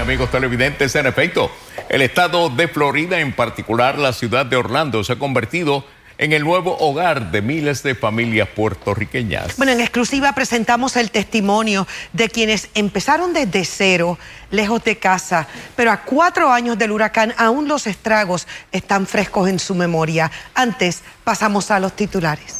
amigos televidentes, en efecto, el estado de Florida, en particular la ciudad de Orlando, se ha convertido en el nuevo hogar de miles de familias puertorriqueñas. Bueno, en exclusiva presentamos el testimonio de quienes empezaron desde cero, lejos de casa, pero a cuatro años del huracán aún los estragos están frescos en su memoria. Antes pasamos a los titulares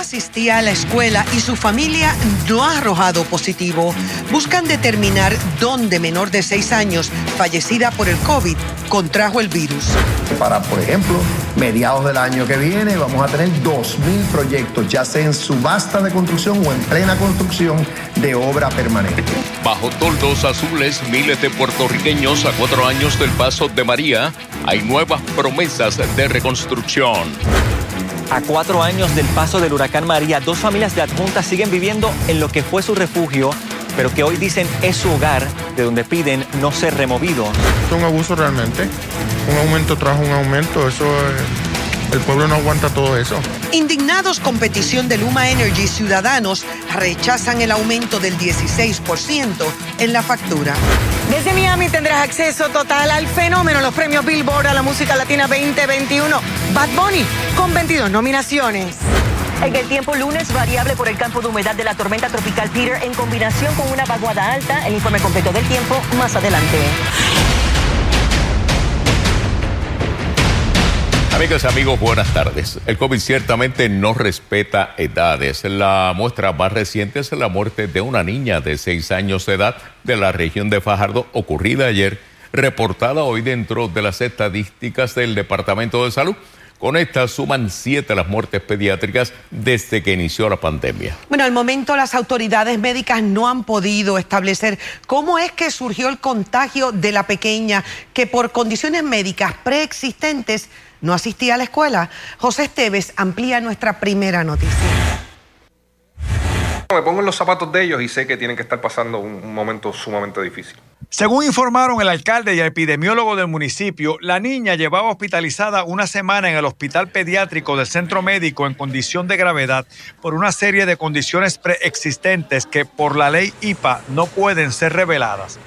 asistía a la escuela y su familia no ha arrojado positivo. Buscan determinar dónde menor de seis años, fallecida por el COVID, contrajo el virus. Para, por ejemplo, mediados del año que viene vamos a tener 2.000 proyectos, ya sea en subasta de construcción o en plena construcción de obra permanente. Bajo toldos azules, miles de puertorriqueños a cuatro años del paso de María, hay nuevas promesas de reconstrucción. A cuatro años del paso del huracán María, dos familias de adjuntas siguen viviendo en lo que fue su refugio, pero que hoy dicen es su hogar, de donde piden no ser removidos. Es un abuso realmente. Un aumento tras un aumento, eso es el pueblo no aguanta todo eso. Indignados con petición de Luma Energy, ciudadanos rechazan el aumento del 16% en la factura. Desde Miami tendrás acceso total al fenómeno, los premios Billboard a la música latina 2021. Bad Bunny con 22 nominaciones. En el tiempo lunes, variable por el campo de humedad de la tormenta tropical Peter en combinación con una vaguada alta. El informe completo del tiempo más adelante. Amigas y amigos, buenas tardes. El COVID ciertamente no respeta edades. La muestra más reciente es la muerte de una niña de seis años de edad de la región de Fajardo, ocurrida ayer, reportada hoy dentro de las estadísticas del Departamento de Salud. Con esta suman siete las muertes pediátricas desde que inició la pandemia. Bueno, al momento las autoridades médicas no han podido establecer cómo es que surgió el contagio de la pequeña que por condiciones médicas preexistentes no asistía a la escuela. José Esteves amplía nuestra primera noticia. Pongo en los zapatos de ellos y sé que tienen que estar pasando un, momento sumamente difícil. Según informaron el alcalde y el epidemiólogo del municipio, la niña llevaba hospitalizada una semana en el hospital pediátrico del centro médico en condición de gravedad por una serie de condiciones preexistentes que por la ley IPA no pueden ser reveladas.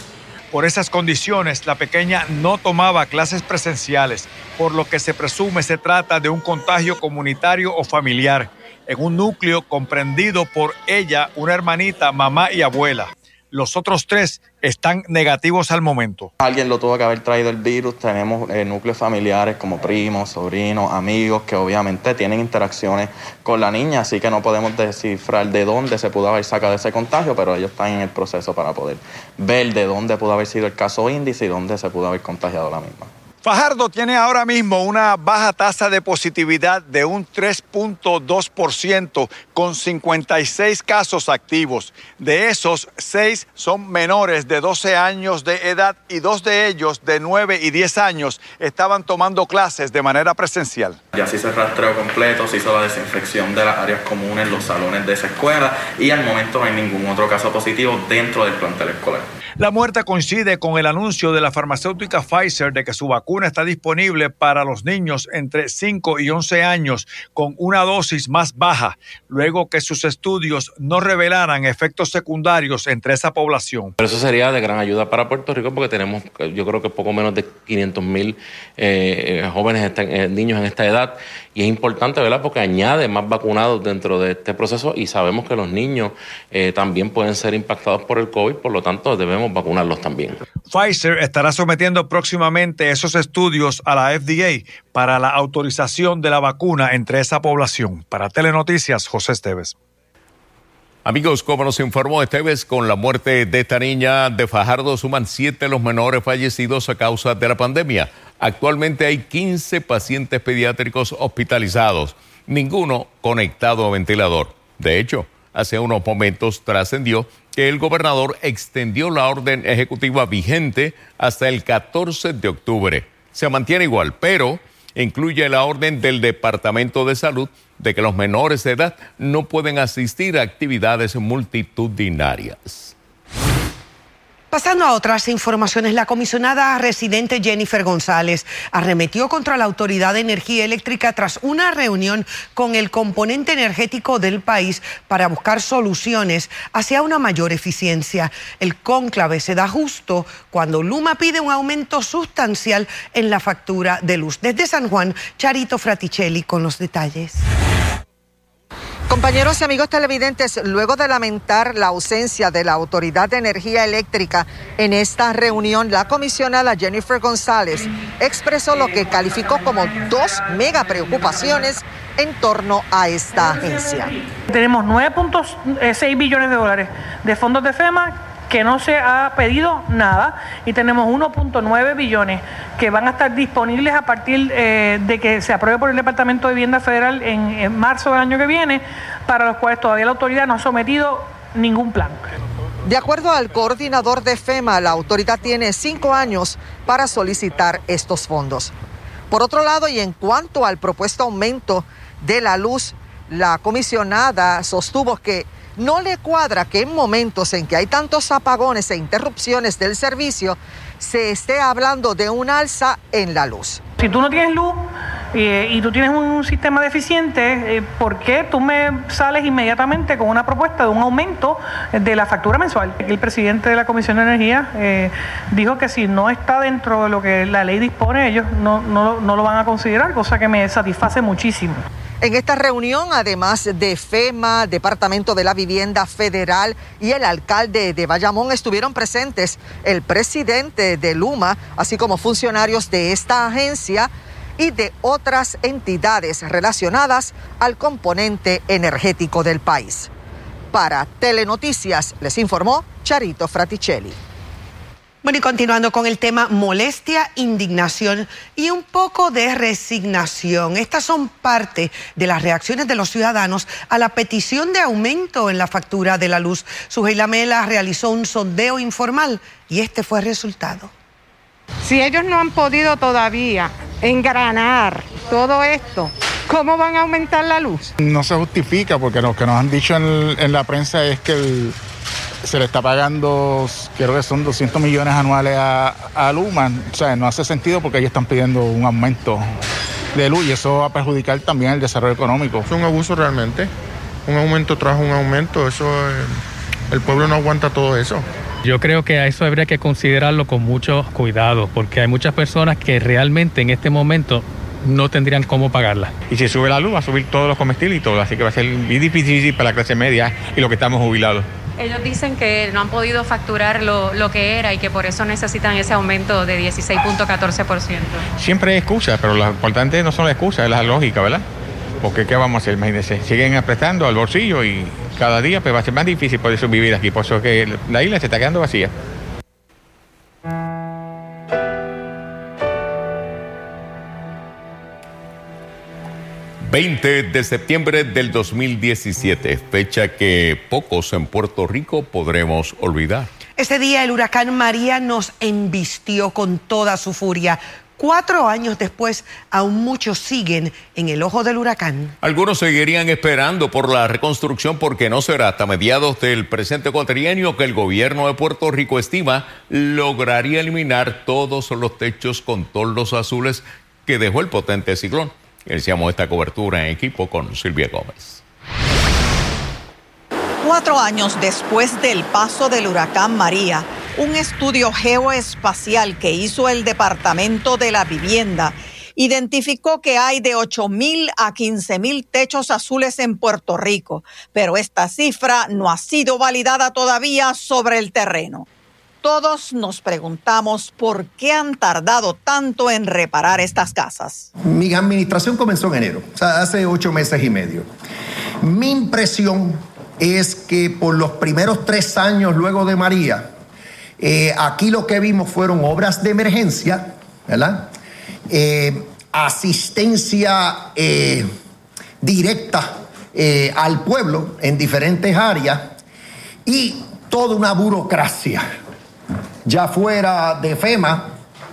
Por esas condiciones, la pequeña no tomaba clases presenciales, por lo que se presume se trata de un contagio comunitario o familiar, en un núcleo comprendido por ella, una hermanita, mamá y abuela. Los otros tres están negativos al momento. Alguien lo tuvo que haber traído el virus. Tenemos eh, núcleos familiares como primos, sobrinos, amigos que obviamente tienen interacciones con la niña, así que no podemos descifrar de dónde se pudo haber sacado ese contagio, pero ellos están en el proceso para poder ver de dónde pudo haber sido el caso índice y dónde se pudo haber contagiado la misma. Fajardo tiene ahora mismo una baja tasa de positividad de un 3.2% con 56 casos activos. De esos, 6 son menores de 12 años de edad y dos de ellos de 9 y 10 años estaban tomando clases de manera presencial. Ya se hizo el rastreo completo, se hizo la desinfección de las áreas comunes, los salones de esa escuela y al momento no hay ningún otro caso positivo dentro del plantel escolar. La muerte coincide con el anuncio de la farmacéutica Pfizer de que su vacuna está disponible para los niños entre 5 y 11 años con una dosis más baja, luego que sus estudios no revelaran efectos secundarios entre esa población. Pero eso sería de gran ayuda para Puerto Rico porque tenemos, yo creo que poco menos de 500 mil eh, jóvenes, eh, niños en esta edad y es importante, ¿verdad? Porque añade más vacunados dentro de este proceso y sabemos que los niños eh, también pueden ser impactados por el COVID, por lo tanto debemos vacunarlos también. Pfizer estará sometiendo próximamente esos estudios a la FDA para la autorización de la vacuna entre esa población. Para Telenoticias, José Esteves. Amigos, como nos informó Esteves, con la muerte de esta niña de Fajardo suman siete los menores fallecidos a causa de la pandemia. Actualmente hay 15 pacientes pediátricos hospitalizados, ninguno conectado a ventilador. De hecho, hace unos momentos trascendió que el gobernador extendió la orden ejecutiva vigente hasta el 14 de octubre. Se mantiene igual, pero incluye la orden del Departamento de Salud de que los menores de edad no pueden asistir a actividades multitudinarias. Pasando a otras informaciones, la comisionada residente Jennifer González arremetió contra la Autoridad de Energía Eléctrica tras una reunión con el componente energético del país para buscar soluciones hacia una mayor eficiencia. El cónclave se da justo cuando Luma pide un aumento sustancial en la factura de luz. Desde San Juan, Charito Fraticelli con los detalles. Compañeros y amigos televidentes, luego de lamentar la ausencia de la Autoridad de Energía Eléctrica en esta reunión, la comisionada Jennifer González expresó lo que calificó como dos mega preocupaciones en torno a esta agencia. Tenemos 9.6 billones de dólares de fondos de FEMA que no se ha pedido nada y tenemos 1.9 billones que van a estar disponibles a partir eh, de que se apruebe por el Departamento de Vivienda Federal en, en marzo del año que viene, para los cuales todavía la autoridad no ha sometido ningún plan. De acuerdo al coordinador de FEMA, la autoridad tiene cinco años para solicitar estos fondos. Por otro lado, y en cuanto al propuesto aumento de la luz, la comisionada sostuvo que no le cuadra que en momentos en que hay tantos apagones e interrupciones del servicio se esté hablando de un alza en la luz. Si tú no tienes luz eh, y tú tienes un sistema deficiente, eh, ¿por qué tú me sales inmediatamente con una propuesta de un aumento de la factura mensual? El presidente de la Comisión de Energía eh, dijo que si no está dentro de lo que la ley dispone, ellos no, no, no lo van a considerar, cosa que me satisface muchísimo. En esta reunión, además de FEMA, Departamento de la Vivienda Federal y el alcalde de Bayamón, estuvieron presentes el presidente de Luma, así como funcionarios de esta agencia y de otras entidades relacionadas al componente energético del país. Para Telenoticias les informó Charito Fraticelli. Bueno, y continuando con el tema molestia, indignación y un poco de resignación. Estas son parte de las reacciones de los ciudadanos a la petición de aumento en la factura de la luz. Sujeila Mela realizó un sondeo informal y este fue el resultado. Si ellos no han podido todavía engranar todo esto, ¿cómo van a aumentar la luz? No se justifica porque lo que nos han dicho en, en la prensa es que el se le está pagando, creo que son 200 millones anuales a, a Luma. O sea, no hace sentido porque ellos están pidiendo un aumento de luz y eso va a perjudicar también el desarrollo económico. Es un abuso realmente. Un aumento tras un aumento, eso el pueblo no aguanta todo eso. Yo creo que a eso habría que considerarlo con mucho cuidado, porque hay muchas personas que realmente en este momento no tendrían cómo pagarla. Y si sube la luz, va a subir todos los comestibles y todo, así que va a ser muy difícil para la clase media y lo que estamos jubilados. Ellos dicen que no han podido facturar lo, lo, que era y que por eso necesitan ese aumento de 16.14%. Siempre hay excusas, pero lo importante no son las excusas, es la lógica, ¿verdad? Porque ¿qué vamos a hacer? Imagínense, siguen apretando al bolsillo y cada día pues, va a ser más difícil poder vivir aquí. Por eso que la isla se está quedando vacía. 20 de septiembre del 2017, fecha que pocos en Puerto Rico podremos olvidar. Ese día el huracán María nos embistió con toda su furia. Cuatro años después, aún muchos siguen en el ojo del huracán. Algunos seguirían esperando por la reconstrucción porque no será hasta mediados del presente cuatrienio que el gobierno de Puerto Rico estima lograría eliminar todos los techos con toldos azules que dejó el potente ciclón. Iniciamos esta cobertura en equipo con Silvia Gómez. Cuatro años después del paso del huracán María, un estudio geoespacial que hizo el Departamento de la Vivienda identificó que hay de 8 mil a 15 mil techos azules en Puerto Rico, pero esta cifra no ha sido validada todavía sobre el terreno. Todos nos preguntamos por qué han tardado tanto en reparar estas casas. Mi administración comenzó en enero, o sea, hace ocho meses y medio. Mi impresión es que por los primeros tres años luego de María, eh, aquí lo que vimos fueron obras de emergencia, ¿verdad? Eh, asistencia eh, directa al pueblo en diferentes áreas y toda una burocracia ya fuera de FEMA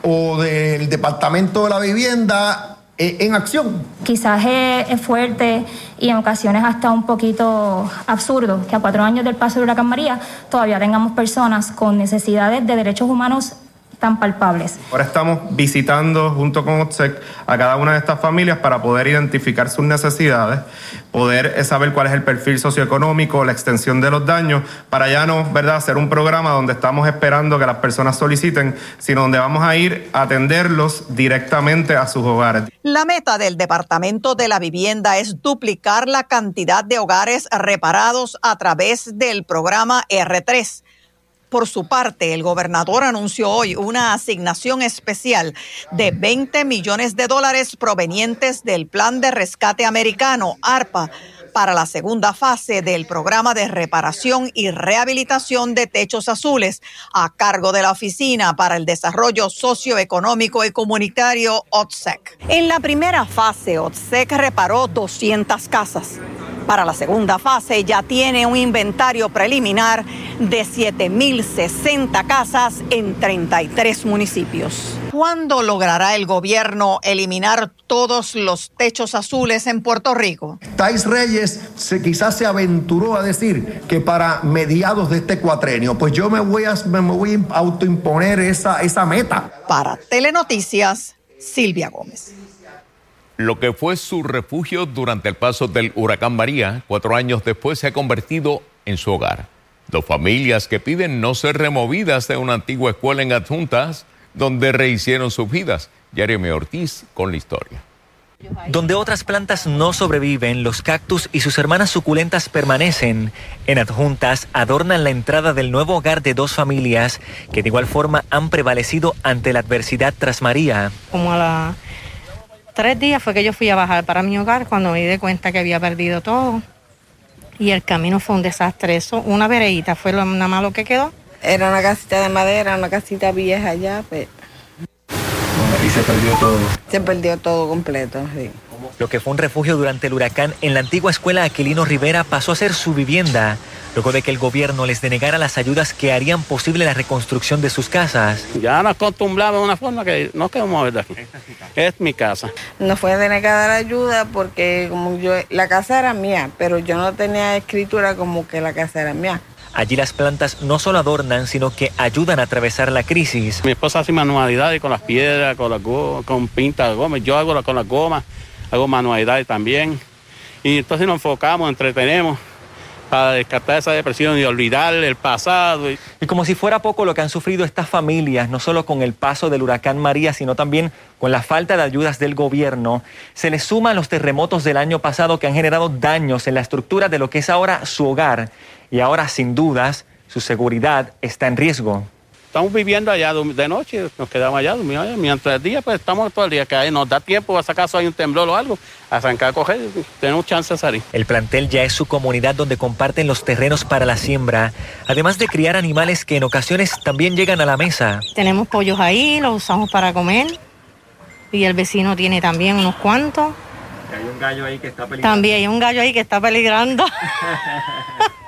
o del Departamento de la Vivienda, eh, en acción. Quizás es, fuerte y en ocasiones hasta un poquito absurdo que a cuatro años del paso del huracán María todavía tengamos personas con necesidades de derechos humanos tan palpables. Ahora estamos visitando junto con OTSEC a cada una de estas familias para poder identificar sus necesidades, poder saber cuál es el perfil socioeconómico, la extensión de los daños, para ya no ¿verdad? hacer un programa donde estamos esperando que las personas soliciten, sino donde vamos a ir a atenderlos directamente a sus hogares. La meta del Departamento de la Vivienda es duplicar la cantidad de hogares reparados a través del programa R3 por su parte, el gobernador anunció hoy una asignación especial de 20 millones de dólares provenientes del Plan de Rescate Americano, ARPA, para la segunda fase del programa de reparación y rehabilitación de techos azules a cargo de la Oficina para el Desarrollo Socioeconómico y Comunitario OTSEC. En la primera fase, OTSEC reparó 200 casas. Para la segunda fase ya tiene un inventario preliminar de 7.060 casas en 33 municipios. ¿Cuándo logrará el gobierno eliminar todos los techos azules en Puerto Rico? Tais Reyes se, quizás se aventuró a decir que para mediados de este cuatrenio, pues yo me voy a, me voy a autoimponer esa, esa meta. Para Telenoticias, Silvia Gómez lo que fue su refugio durante el paso del huracán María, cuatro años después se ha convertido en su hogar. Dos familias que piden no ser removidas de una antigua escuela en adjuntas donde rehicieron sus vidas. Jeremy Ortiz con la historia. Donde otras plantas no sobreviven, los cactus y sus hermanas suculentas permanecen. En adjuntas adornan la entrada del nuevo hogar de dos familias que de igual forma han prevalecido ante la adversidad tras María. Como a la tres días fue que yo fui a bajar para mi hogar cuando me di cuenta que había perdido todo. Y el camino fue un desastre. Eso, una veredita fue lo nada más lo que quedó. Era una casita de madera, una casita vieja ya, pues. Y se perdió todo. Se perdió todo completo, sí. Lo que fue un refugio durante el huracán en la antigua escuela Aquilino Rivera pasó a ser su vivienda, luego de que el gobierno les denegara las ayudas que harían posible la reconstrucción de sus casas. Ya nos acostumbramos de una forma que no queremos mover de aquí. Es mi casa. Nos fue denegada la ayuda porque como yo, la casa era mía, pero yo no tenía escritura como que la casa era mía. Allí las plantas no solo adornan, sino que ayudan a atravesar la crisis. Mi esposa hace manualidades con las piedras, con, la con pinta de goma. Yo hago con las gomas hago manualidades también. Y entonces nos enfocamos, entretenemos para descartar esa depresión y olvidar el pasado. Y como si fuera poco lo que han sufrido estas familias, no solo con el paso del huracán María, sino también con la falta de ayudas del gobierno, se les suman los terremotos del año pasado que han generado daños en la estructura de lo que es ahora su hogar. Y ahora, sin dudas, su seguridad está en riesgo. Estamos viviendo allá de noche, nos quedamos allá, mientras el día, pues estamos todo el día, que ahí nos da tiempo, a acaso hay un temblor o algo, a arrancar a coger, tenemos chance de salir. El plantel ya es su comunidad donde comparten los terrenos para la siembra, además de criar animales que en ocasiones también llegan a la mesa. Tenemos pollos ahí, los usamos para comer, y el vecino tiene también unos cuantos. Hay un gallo ahí que está peligrando. También hay un gallo ahí que está peligrando.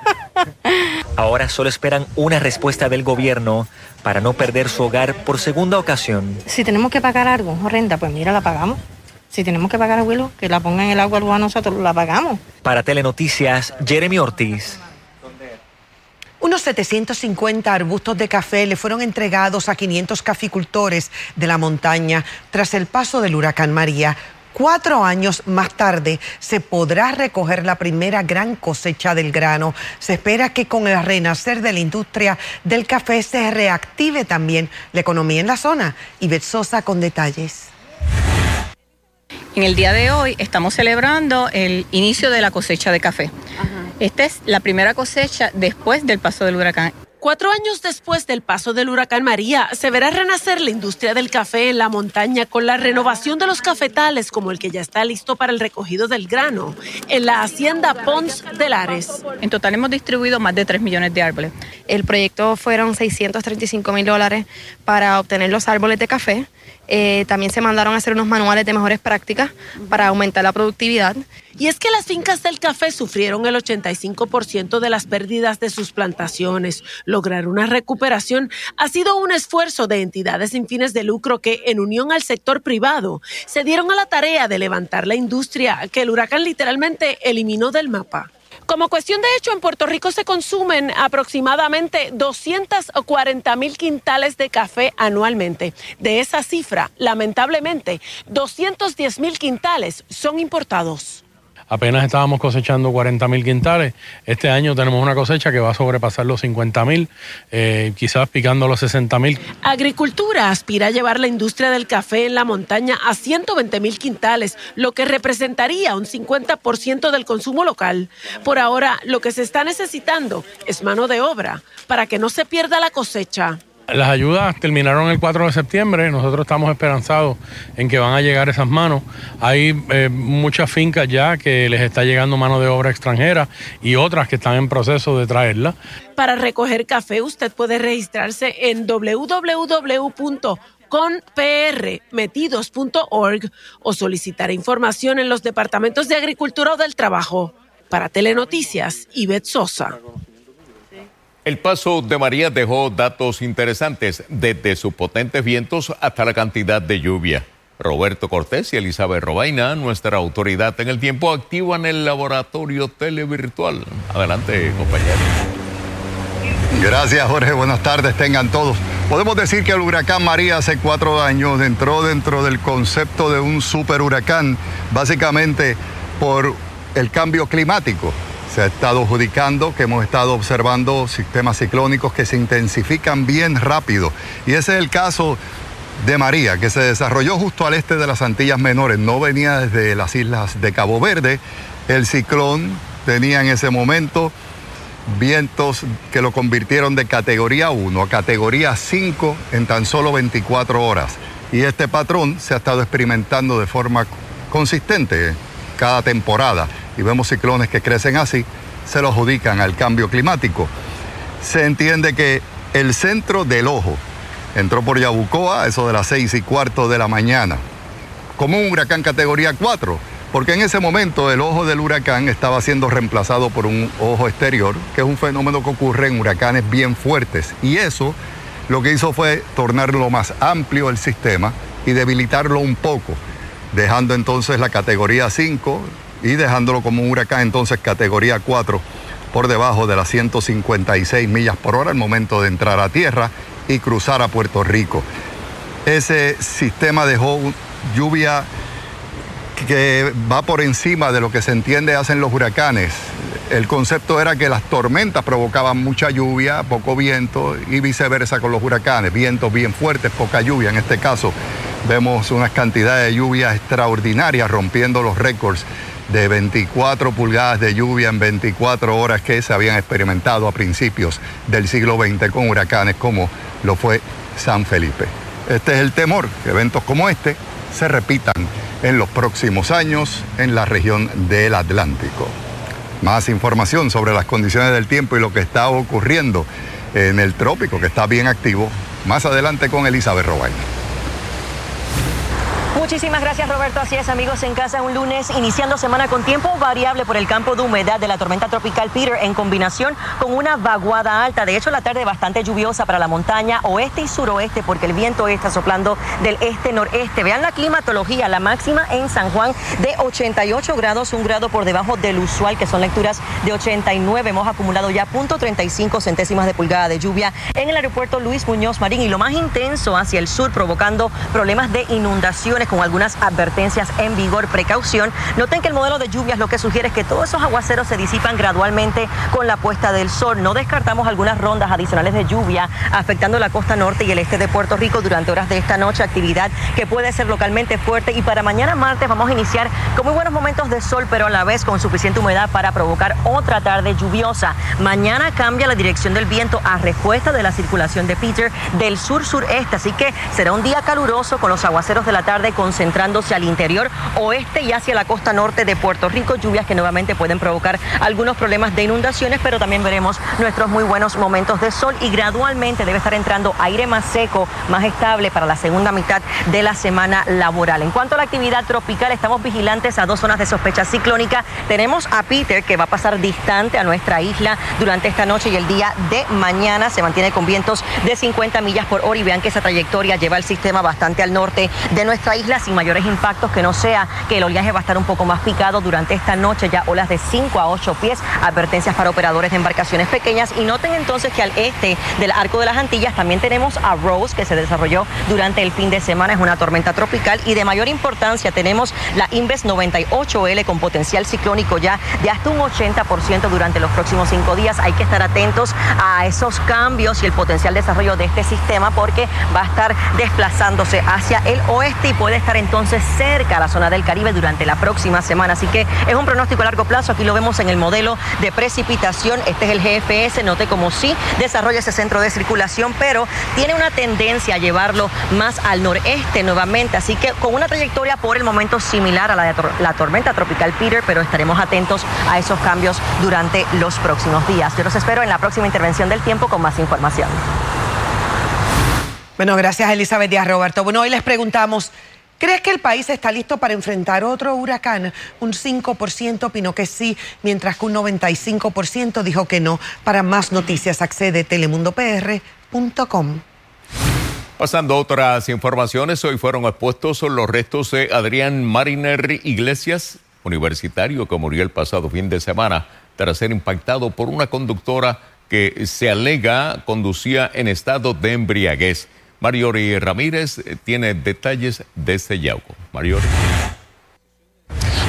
Ahora solo esperan una respuesta del gobierno para no perder su hogar por segunda ocasión. Si tenemos que pagar algo, renta, pues mira, la pagamos. Si tenemos que pagar abuelo, que la pongan en el agua a nosotros, la pagamos. Para Telenoticias, Jeremy Ortiz. Unos 750 arbustos de café le fueron entregados a 500 caficultores de la montaña tras el paso del huracán María. Cuatro años más tarde se podrá recoger la primera gran cosecha del grano. Se espera que con el renacer de la industria del café se reactive también la economía en la zona. Y Sosa con detalles. En el día de hoy estamos celebrando el inicio de la cosecha de café. Esta es la primera cosecha después del paso del huracán. Cuatro años después del paso del huracán María, se verá renacer la industria del café en la montaña con la renovación de los cafetales como el que ya está listo para el recogido del grano en la hacienda Pons de Lares. En total hemos distribuido más de 3 millones de árboles. El proyecto fueron 635 mil dólares para obtener los árboles de café Eh, también se mandaron a hacer unos manuales de mejores prácticas para aumentar la productividad. Y es que las fincas del café sufrieron el 85% de las pérdidas de sus plantaciones. Lograr una recuperación ha sido un esfuerzo de entidades sin fines de lucro que, en unión al sector privado, se dieron a la tarea de levantar la industria que el huracán literalmente eliminó del mapa. Como cuestión de hecho, en Puerto Rico se consumen aproximadamente 240 mil quintales de café anualmente. De esa cifra, lamentablemente, 210 mil quintales son importados apenas estábamos cosechando 40 mil quintales. Este año tenemos una cosecha que va a sobrepasar los 50 mil, eh, quizás picando los 60 mil. Agricultura aspira a llevar la industria del café en la montaña a 120 mil quintales, lo que representaría un 50% del consumo local. Por ahora, lo que se está necesitando es mano de obra para que no se pierda la cosecha. Las ayudas terminaron el 4 de septiembre, nosotros estamos esperanzados en que van a llegar esas manos. Hay eh, muchas fincas ya que les está llegando mano de obra extranjera y otras que están en proceso de traerla. Para recoger café usted puede registrarse en www.conprmetidos.org o solicitar información en los departamentos de Agricultura o del Trabajo. Para Telenoticias, Ivette Sosa. El paso de María dejó datos interesantes, desde sus potentes vientos hasta la cantidad de lluvia. Roberto Cortés y Elizabeth Robaina, nuestra autoridad en el tiempo, activan el laboratorio televirtual. Adelante, compañero. Gracias, Jorge. Buenas tardes, tengan todos. Podemos decir que el huracán María hace cuatro años entró dentro del concepto de un super huracán, básicamente por el cambio climático se ha estado adjudicando que hemos estado observando sistemas ciclónicos que se intensifican bien rápido. Y ese es el caso de María, que se desarrolló justo al este de las Antillas Menores. No venía desde las islas de Cabo Verde. El ciclón tenía en ese momento vientos que lo convirtieron de categoría 1 a categoría 5 en tan solo 24 horas. Y este patrón se ha estado experimentando de forma consistente cada temporada y vemos ciclones que crecen así, se lo adjudican al cambio climático. Se entiende que el centro del ojo entró por Yabucoa, eso de las seis y cuarto de la mañana, como un huracán categoría 4, porque en ese momento el ojo del huracán estaba siendo reemplazado por un ojo exterior, que es un fenómeno que ocurre en huracanes bien fuertes. Y eso lo que hizo fue tornarlo más amplio el sistema y debilitarlo un poco, dejando entonces la categoría 5, y dejándolo como un huracán entonces categoría 4 por debajo de las 156 millas por hora al momento de entrar a tierra y cruzar a Puerto Rico. Ese sistema dejó lluvia que va por encima de lo que se entiende hacen los huracanes. El concepto era que las tormentas provocaban mucha lluvia, poco viento y viceversa con los huracanes. Vientos bien fuertes, poca lluvia. En este caso vemos unas cantidades de lluvia extraordinarias rompiendo los récords de 24 pulgadas de lluvia en 24 horas que se habían experimentado a principios del siglo XX con huracanes como lo fue San Felipe. Este es el temor, que eventos como este se repitan en los próximos años en la región del Atlántico. Más información sobre las condiciones del tiempo y lo que está ocurriendo en el trópico, que está bien activo, más adelante con Elizabeth Robay. Muchísimas gracias Roberto. Así es amigos en casa un lunes iniciando semana con tiempo variable por el campo de humedad de la tormenta tropical Peter en combinación con una vaguada alta. De hecho la tarde bastante lluviosa para la montaña oeste y suroeste porque el viento está soplando del este-noreste. Vean la climatología, la máxima en San Juan de 88 grados, un grado por debajo del usual que son lecturas de 89. Hemos acumulado ya .35 centésimas de pulgada de lluvia en el aeropuerto Luis Muñoz Marín y lo más intenso hacia el sur provocando problemas de inundaciones con algunas advertencias en vigor. Precaución. Noten que el modelo de lluvias lo que sugiere es que todos esos aguaceros se disipan gradualmente con la puesta del sol. No descartamos algunas rondas adicionales de lluvia afectando la costa norte y el este de Puerto Rico durante horas de esta noche. Actividad que puede ser localmente fuerte. Y para mañana martes vamos a iniciar con muy buenos momentos de sol, pero a la vez con suficiente humedad para provocar otra tarde lluviosa. Mañana cambia la dirección del viento a respuesta de la circulación de Peter del sur-sureste. Así que será un día caluroso con los aguaceros de la tarde nuevamente concentrándose al interior oeste y hacia la costa norte de Puerto Rico. Lluvias que nuevamente pueden provocar algunos problemas de inundaciones, pero también veremos nuestros muy buenos momentos de sol y gradualmente debe estar entrando aire más seco, más estable para la segunda mitad de la semana laboral. En cuanto a la actividad tropical, estamos vigilantes a dos zonas de sospecha ciclónica. Tenemos a Peter que va a pasar distante a nuestra isla durante esta noche y el día de mañana. Se mantiene con vientos de 50 millas por hora y vean que esa trayectoria lleva el sistema bastante al norte de nuestra isla sin mayores impactos, que no sea que el oleaje va a estar un poco más picado durante esta noche, ya olas de 5 a 8 pies, advertencias para operadores de embarcaciones pequeñas y noten entonces que al este del arco de las Antillas también tenemos a Rose que se desarrolló durante el fin de semana, es una tormenta tropical y de mayor importancia tenemos la Inves 98L con potencial ciclónico ya de hasta un 80% durante los próximos cinco días. Hay que estar atentos a esos cambios y el potencial desarrollo de este sistema porque va a estar desplazándose hacia el oeste y puede estar entonces cerca a la zona del Caribe durante la próxima semana. Así que es un pronóstico a largo plazo. Aquí lo vemos en el modelo de precipitación. Este es el GFS. Note como sí desarrolla ese centro de circulación, pero tiene una tendencia a llevarlo más al noreste nuevamente. Así que con una trayectoria por el momento similar a la de la tormenta tropical Peter, pero estaremos atentos a esos cambios durante los próximos días. Yo los espero en la próxima intervención del tiempo con más información. Bueno, gracias Elizabeth Díaz Roberto. Bueno, hoy les preguntamos, ¿crees que el país está listo para enfrentar otro huracán? Un 5% opinó que sí, mientras que un 95% dijo que no. Para más noticias accede telemundopr.com. Pasando a otras informaciones, hoy fueron expuestos los restos de Adrián Mariner Iglesias, universitario que murió el pasado fin de semana tras ser impactado por una conductora que se alega conducía en estado de embriaguez. Mariori Ramírez eh, tiene detalles de este Yauco. Mariori.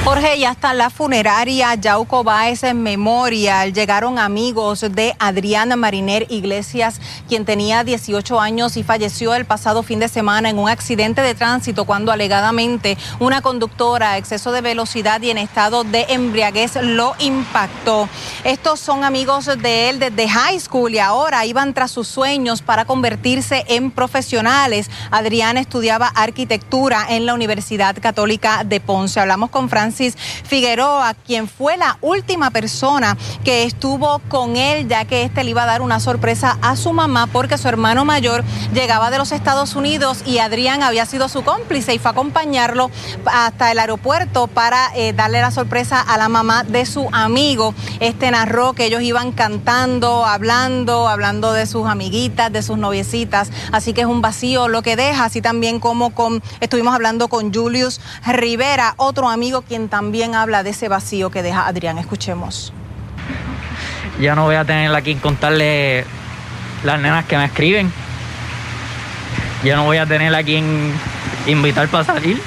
Jorge, ya está la funeraria Yauco Baez en memorial. Llegaron amigos de Adriana Mariner Iglesias, quien tenía 18 años y falleció el pasado fin de semana en un accidente de tránsito cuando alegadamente una conductora a exceso de velocidad y en estado de embriaguez lo impactó. Estos son amigos de él desde high school y ahora iban tras sus sueños para convertirse en profesionales. Adriana estudiaba arquitectura en la Universidad Católica de Ponce. Hablamos con Francis Figueroa, quien fue la última persona que estuvo con él, ya que este le iba a dar una sorpresa a su mamá porque su hermano mayor llegaba de los Estados Unidos y Adrián había sido su cómplice y fue a acompañarlo hasta el aeropuerto para eh, darle la sorpresa a la mamá de su amigo. Este narró que ellos iban cantando, hablando, hablando de sus amiguitas, de sus noviecitas, así que es un vacío lo que deja, así también como con estuvimos hablando con Julius Rivera, otro amigo quien también habla de ese vacío que deja Adrián. Escuchemos. Ya no voy a tener aquí contarle las nenas que me escriben. Ya no voy a tener a quien invitar para salir.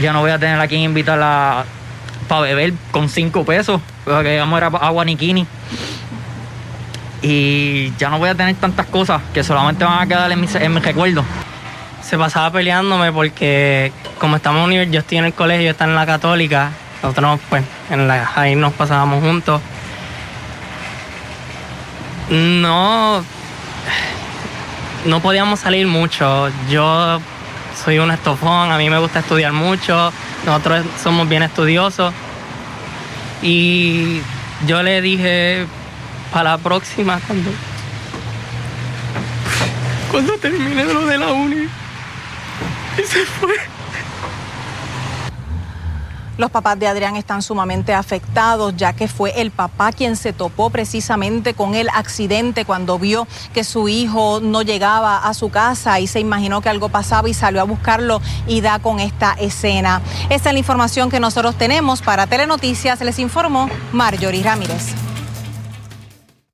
Ya no voy a tener a quien invitar para beber con cinco pesos. Porque vamos a agua nikini. Y ya no voy a tener tantas cosas que solamente van a quedar en mi, en mi recuerdo se pasaba peleándome porque como estamos yo estoy en el colegio, está en la católica, nosotros pues ahí nos pasábamos juntos. No, no podíamos salir mucho. Yo soy un estofón, a mí me gusta estudiar mucho, nosotros somos bien estudiosos. Y yo le dije para la próxima cuando, cuando termine lo de la uni se fue. Los papás de Adrián están sumamente afectados ya que fue el papá quien se topó precisamente con el accidente cuando vio que su hijo no llegaba a su casa y se imaginó que algo pasaba y salió a buscarlo y da con esta escena. Esta es la información que nosotros tenemos para Telenoticias. Les informó Marjorie Ramírez.